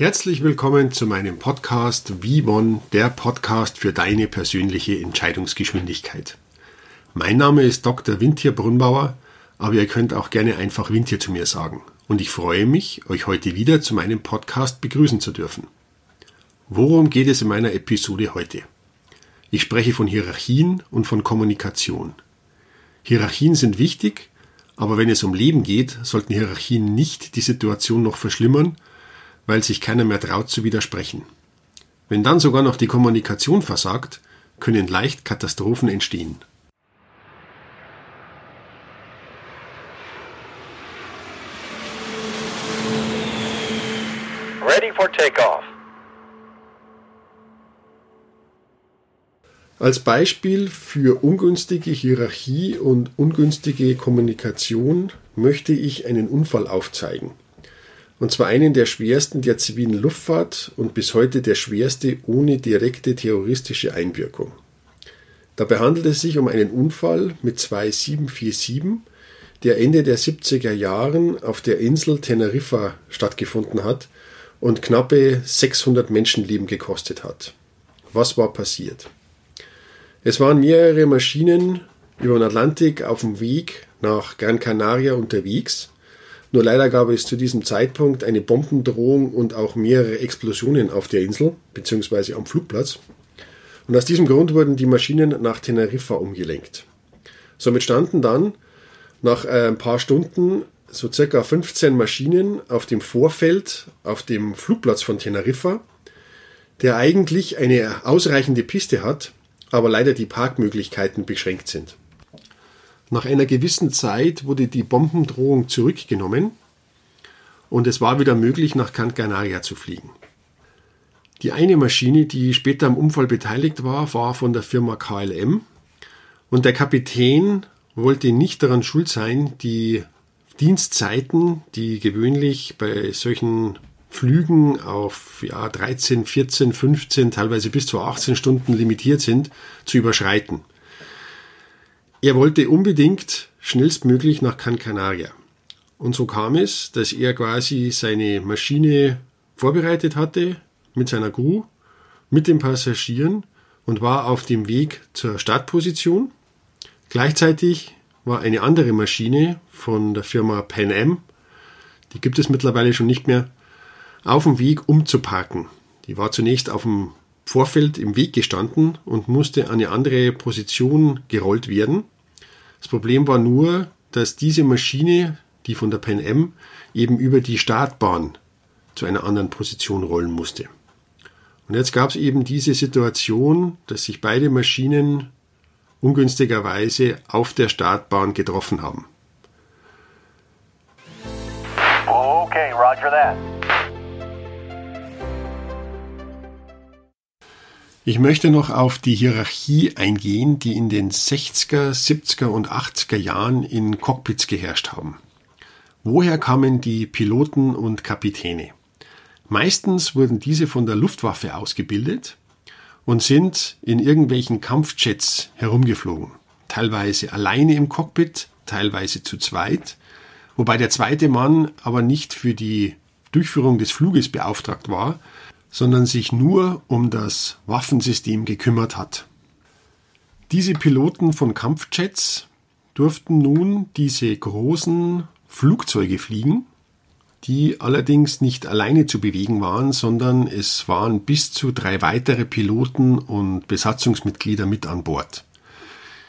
Herzlich willkommen zu meinem Podcast V1, der Podcast für deine persönliche Entscheidungsgeschwindigkeit. Mein Name ist Dr. Wintier Brunnbauer, aber ihr könnt auch gerne einfach Wintier zu mir sagen. Und ich freue mich, euch heute wieder zu meinem Podcast begrüßen zu dürfen. Worum geht es in meiner Episode heute? Ich spreche von Hierarchien und von Kommunikation. Hierarchien sind wichtig, aber wenn es um Leben geht, sollten Hierarchien nicht die Situation noch verschlimmern, weil sich keiner mehr traut zu widersprechen. Wenn dann sogar noch die Kommunikation versagt, können leicht Katastrophen entstehen. Ready for takeoff. Als Beispiel für ungünstige Hierarchie und ungünstige Kommunikation möchte ich einen Unfall aufzeigen. Und zwar einen der schwersten der zivilen Luftfahrt und bis heute der schwerste ohne direkte terroristische Einwirkung. Dabei handelt es sich um einen Unfall mit zwei 747, der Ende der 70er Jahren auf der Insel Teneriffa stattgefunden hat und knappe 600 Menschenleben gekostet hat. Was war passiert? Es waren mehrere Maschinen über den Atlantik auf dem Weg nach Gran Canaria unterwegs nur leider gab es zu diesem Zeitpunkt eine Bombendrohung und auch mehrere Explosionen auf der Insel bzw. am Flugplatz. Und aus diesem Grund wurden die Maschinen nach Teneriffa umgelenkt. Somit standen dann nach äh, ein paar Stunden so circa 15 Maschinen auf dem Vorfeld auf dem Flugplatz von Teneriffa, der eigentlich eine ausreichende Piste hat, aber leider die Parkmöglichkeiten beschränkt sind. Nach einer gewissen Zeit wurde die Bombendrohung zurückgenommen und es war wieder möglich, nach Gran Canaria zu fliegen. Die eine Maschine, die später am Unfall beteiligt war, war von der Firma KLM und der Kapitän wollte nicht daran schuld sein, die Dienstzeiten, die gewöhnlich bei solchen Flügen auf ja, 13, 14, 15, teilweise bis zu 18 Stunden limitiert sind, zu überschreiten. Er wollte unbedingt schnellstmöglich nach Gran Canaria. Und so kam es, dass er quasi seine Maschine vorbereitet hatte mit seiner Crew, mit den Passagieren und war auf dem Weg zur Startposition. Gleichzeitig war eine andere Maschine von der Firma Pan Am, die gibt es mittlerweile schon nicht mehr, auf dem Weg um zu parken. Die war zunächst auf dem Vorfeld im Weg gestanden und musste an eine andere Position gerollt werden. Das Problem war nur, dass diese Maschine, die von der Pan Am, eben über die Startbahn zu einer anderen Position rollen musste. Und jetzt gab es eben diese Situation, dass sich beide Maschinen ungünstigerweise auf der Startbahn getroffen haben. Okay, roger that. Ich möchte noch auf die Hierarchie eingehen, die in den 60er, 70er und 80er Jahren in Cockpits geherrscht haben. Woher kamen die Piloten und Kapitäne? Meistens wurden diese von der Luftwaffe ausgebildet und sind in irgendwelchen Kampfjets herumgeflogen. Teilweise alleine im Cockpit, teilweise zu zweit, wobei der zweite Mann aber nicht für die Durchführung des Fluges beauftragt war, sondern sich nur um das Waffensystem gekümmert hat. Diese Piloten von Kampfjets durften nun diese großen Flugzeuge fliegen, die allerdings nicht alleine zu bewegen waren, sondern es waren bis zu drei weitere Piloten und Besatzungsmitglieder mit an Bord.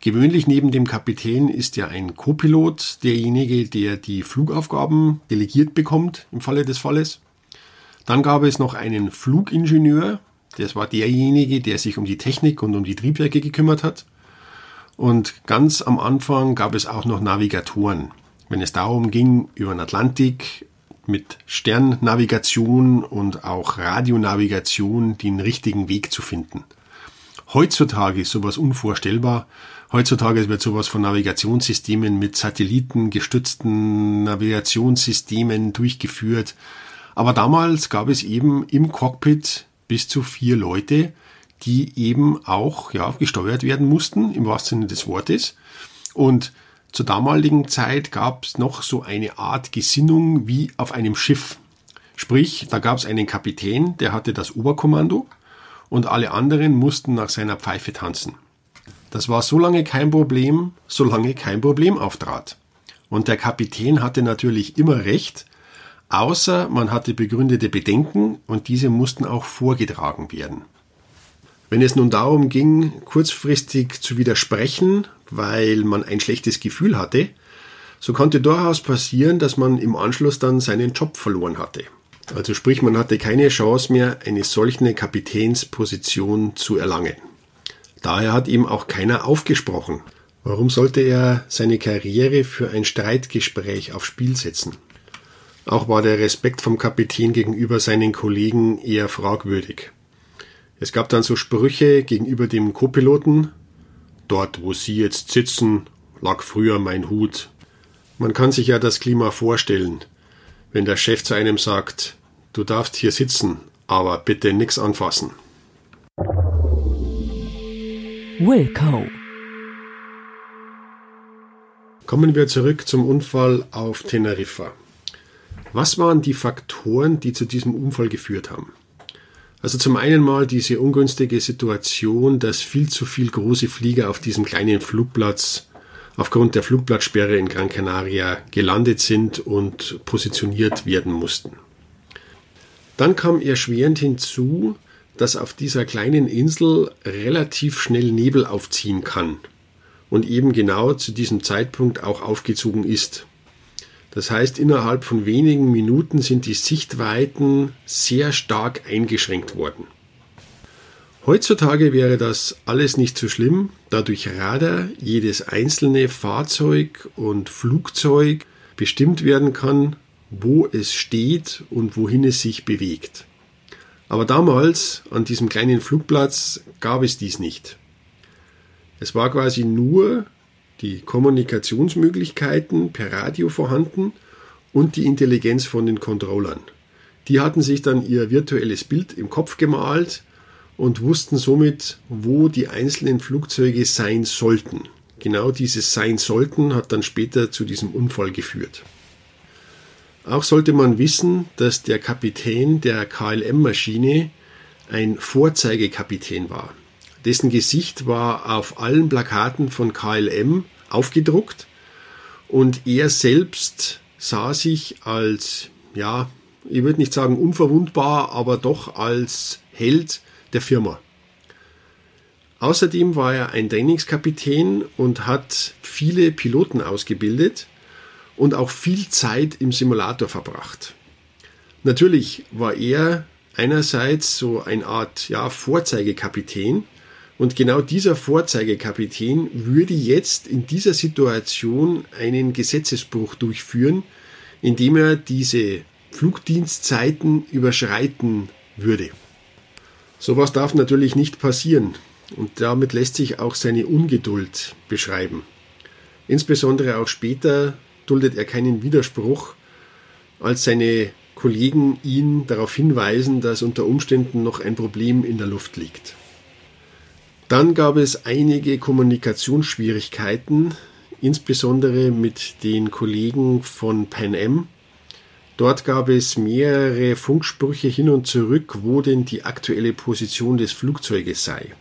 Gewöhnlich neben dem Kapitän ist ja ein Copilot derjenige, der die Flugaufgaben delegiert bekommt im Falle des Falles. Dann gab es noch einen Flugingenieur, das war derjenige, der sich um die Technik und um die Triebwerke gekümmert hat. Und ganz am Anfang gab es auch noch Navigatoren. Wenn es darum ging, über den Atlantik mit Sternnavigation und auch Radionavigation den richtigen Weg zu finden. Heutzutage ist sowas unvorstellbar. Heutzutage wird sowas von Navigationssystemen mit satellitengestützten Navigationssystemen durchgeführt. Aber damals gab es eben im Cockpit bis zu vier Leute, die eben auch ja, gesteuert werden mussten, im wahrsten Sinne des Wortes. Und zur damaligen Zeit gab es noch so eine Art Gesinnung wie auf einem Schiff. Sprich, da gab es einen Kapitän, der hatte das Oberkommando und alle anderen mussten nach seiner Pfeife tanzen. Das war so lange kein Problem, solange kein Problem auftrat. Und der Kapitän hatte natürlich immer recht, außer man hatte begründete Bedenken und diese mussten auch vorgetragen werden. Wenn es nun darum ging, kurzfristig zu widersprechen, weil man ein schlechtes Gefühl hatte, so konnte durchaus passieren, dass man im Anschluss dann seinen Job verloren hatte. Also sprich, man hatte keine Chance mehr, eine solche Kapitänsposition zu erlangen. Daher hat ihm auch keiner aufgesprochen. Warum sollte er seine Karriere für ein Streitgespräch aufs Spiel setzen? Auch war der Respekt vom Kapitän gegenüber seinen Kollegen eher fragwürdig. Es gab dann so Sprüche gegenüber dem Co-Piloten. Dort, wo Sie jetzt sitzen, lag früher mein Hut. Man kann sich ja das Klima vorstellen, wenn der Chef zu einem sagt, du darfst hier sitzen, aber bitte nix anfassen. Wilco. Kommen wir zurück zum Unfall auf Teneriffa. Was waren die Faktoren, die zu diesem Unfall geführt haben? Also zum einen mal diese ungünstige Situation, dass viel zu viel große Flieger auf diesem kleinen Flugplatz aufgrund der Flugplatzsperre in Gran Canaria gelandet sind und positioniert werden mussten. Dann kam erschwerend hinzu, dass auf dieser kleinen Insel relativ schnell Nebel aufziehen kann und eben genau zu diesem Zeitpunkt auch aufgezogen ist. Das heißt, innerhalb von wenigen Minuten sind die Sichtweiten sehr stark eingeschränkt worden. Heutzutage wäre das alles nicht so schlimm, da durch Radar jedes einzelne Fahrzeug und Flugzeug bestimmt werden kann, wo es steht und wohin es sich bewegt. Aber damals, an diesem kleinen Flugplatz, gab es dies nicht. Es war quasi nur die Kommunikationsmöglichkeiten per Radio vorhanden und die Intelligenz von den Controllern. Die hatten sich dann ihr virtuelles Bild im Kopf gemalt und wussten somit, wo die einzelnen Flugzeuge sein sollten. Genau dieses sein sollten hat dann später zu diesem Unfall geführt. Auch sollte man wissen, dass der Kapitän der KLM-Maschine ein Vorzeigekapitän war. Dessen Gesicht war auf allen Plakaten von KLM aufgedruckt und er selbst sah sich als, ja, ich würde nicht sagen unverwundbar, aber doch als Held der Firma. Außerdem war er ein Trainingskapitän und hat viele Piloten ausgebildet und auch viel Zeit im Simulator verbracht. Natürlich war er einerseits so eine Art ja, Vorzeigekapitän, und genau dieser Vorzeigekapitän würde jetzt in dieser Situation einen Gesetzesbruch durchführen, indem er diese Flugdienstzeiten überschreiten würde. Sowas darf natürlich nicht passieren und damit lässt sich auch seine Ungeduld beschreiben. Insbesondere auch später duldet er keinen Widerspruch, als seine Kollegen ihn darauf hinweisen, dass unter Umständen noch ein Problem in der Luft liegt. Dann gab es einige Kommunikationsschwierigkeiten, insbesondere mit den Kollegen von Pan Am. Dort gab es mehrere Funksprüche hin und zurück, wo denn die aktuelle Position des Flugzeuges sei.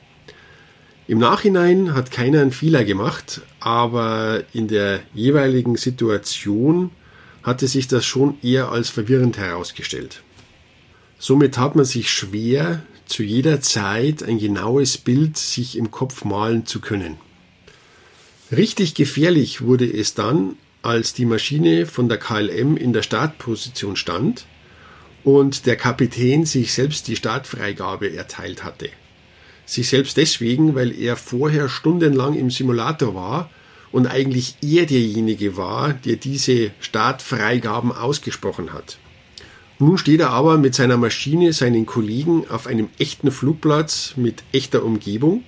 Im Nachhinein hat keiner einen Fehler gemacht, aber in der jeweiligen Situation hatte sich das schon eher als verwirrend herausgestellt. Somit hat man sich schwer, zu jeder Zeit ein genaues Bild sich im Kopf malen zu können. Richtig gefährlich wurde es dann, als die Maschine von der KLM in der Startposition stand und der Kapitän sich selbst die Startfreigabe erteilt hatte. Sich selbst deswegen, weil er vorher stundenlang im Simulator war und eigentlich er derjenige war, der diese Startfreigaben ausgesprochen hat. Nun steht er aber mit seiner Maschine seinen Kollegen auf einem echten Flugplatz mit echter Umgebung.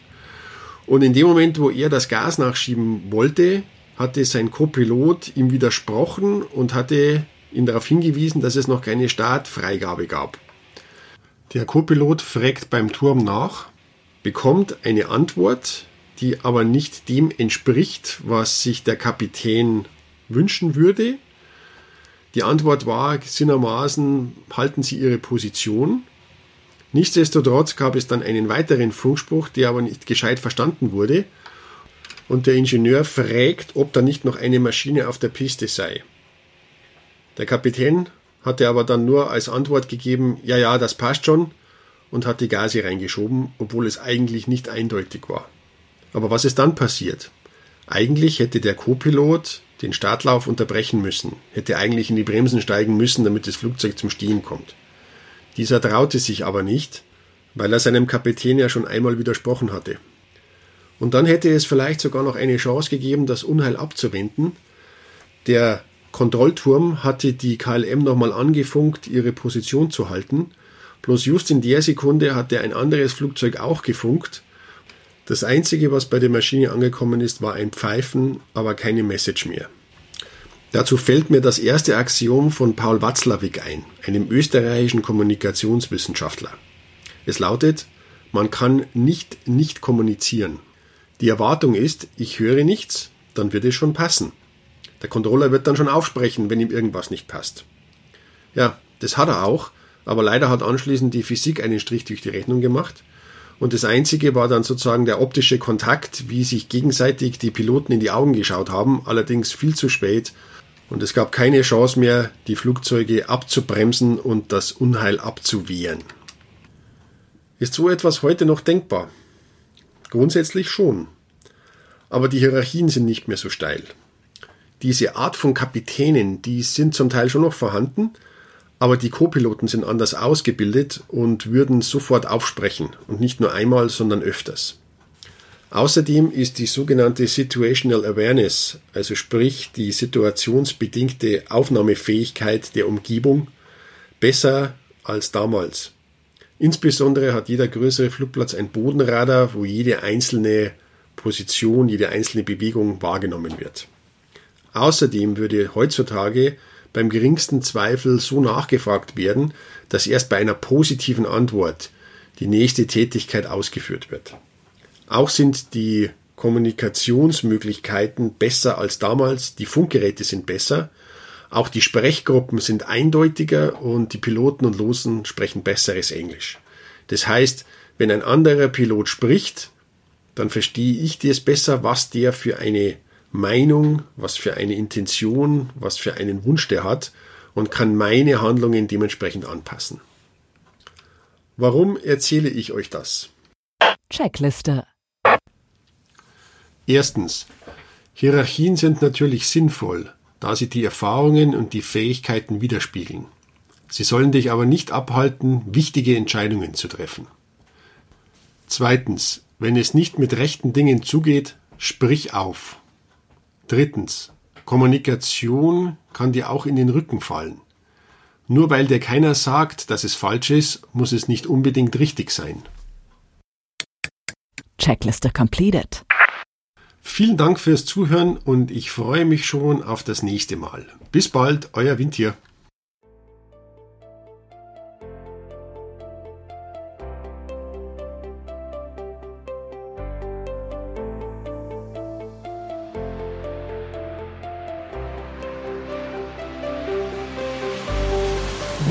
Und in dem Moment, wo er das Gas nachschieben wollte, hatte sein Co-Pilot ihm widersprochen und hatte ihn darauf hingewiesen, dass es noch keine Startfreigabe gab. Der Co-Pilot fragt beim Turm nach, bekommt eine Antwort, die aber nicht dem entspricht, was sich der Kapitän wünschen würde die Antwort war sinnermaßen, halten Sie Ihre Position. Nichtsdestotrotz gab es dann einen weiteren Funkspruch, der aber nicht gescheit verstanden wurde. Und der Ingenieur fragt, ob da nicht noch eine Maschine auf der Piste sei. Der Kapitän hatte aber dann nur als Antwort gegeben, ja, ja, das passt schon, und hat die Gase reingeschoben, obwohl es eigentlich nicht eindeutig war. Aber was ist dann passiert? Eigentlich hätte der Co-Pilot den Startlauf unterbrechen müssen, hätte eigentlich in die Bremsen steigen müssen, damit das Flugzeug zum Stehen kommt. Dieser traute sich aber nicht, weil er seinem Kapitän ja schon einmal widersprochen hatte. Und dann hätte es vielleicht sogar noch eine Chance gegeben, das Unheil abzuwenden. Der Kontrollturm hatte die KLM nochmal angefunkt, ihre Position zu halten. Bloß just in der Sekunde hatte ein anderes Flugzeug auch gefunkt das Einzige, was bei der Maschine angekommen ist, war ein Pfeifen, aber keine Message mehr. Dazu fällt mir das erste Axiom von Paul Watzlawick ein, einem österreichischen Kommunikationswissenschaftler. Es lautet, man kann nicht nicht kommunizieren. Die Erwartung ist, ich höre nichts, dann wird es schon passen. Der Controller wird dann schon aufsprechen, wenn ihm irgendwas nicht passt. Ja, das hat er auch, aber leider hat anschließend die Physik einen Strich durch die Rechnung gemacht und das Einzige war dann sozusagen der optische Kontakt, wie sich gegenseitig die Piloten in die Augen geschaut haben, allerdings viel zu spät. Und es gab keine Chance mehr, die Flugzeuge abzubremsen und das Unheil abzuwehren. Ist so etwas heute noch denkbar? Grundsätzlich schon. Aber die Hierarchien sind nicht mehr so steil. Diese Art von Kapitänen, die sind zum Teil schon noch vorhanden, aber die Co-Piloten sind anders ausgebildet und würden sofort aufsprechen und nicht nur einmal, sondern öfters. Außerdem ist die sogenannte Situational Awareness, also sprich die situationsbedingte Aufnahmefähigkeit der Umgebung, besser als damals. Insbesondere hat jeder größere Flugplatz ein Bodenradar, wo jede einzelne Position, jede einzelne Bewegung wahrgenommen wird. Außerdem würde heutzutage beim geringsten Zweifel so nachgefragt werden, dass erst bei einer positiven Antwort die nächste Tätigkeit ausgeführt wird. Auch sind die Kommunikationsmöglichkeiten besser als damals, die Funkgeräte sind besser, auch die Sprechgruppen sind eindeutiger und die Piloten und Losen sprechen besseres Englisch. Das heißt, wenn ein anderer Pilot spricht, dann verstehe ich das besser, was der für eine Meinung, was für eine Intention, was für einen Wunsch der hat und kann meine Handlungen dementsprechend anpassen. Warum erzähle ich euch das? Checkliste. Erstens. Hierarchien sind natürlich sinnvoll, da sie die Erfahrungen und die Fähigkeiten widerspiegeln. Sie sollen dich aber nicht abhalten, wichtige Entscheidungen zu treffen. Zweitens. Wenn es nicht mit rechten Dingen zugeht, sprich auf. Drittens. Kommunikation kann dir auch in den Rücken fallen. Nur weil dir keiner sagt, dass es falsch ist, muss es nicht unbedingt richtig sein. Checkliste completed. Vielen Dank fürs Zuhören und ich freue mich schon auf das nächste Mal. Bis bald, euer Windtier.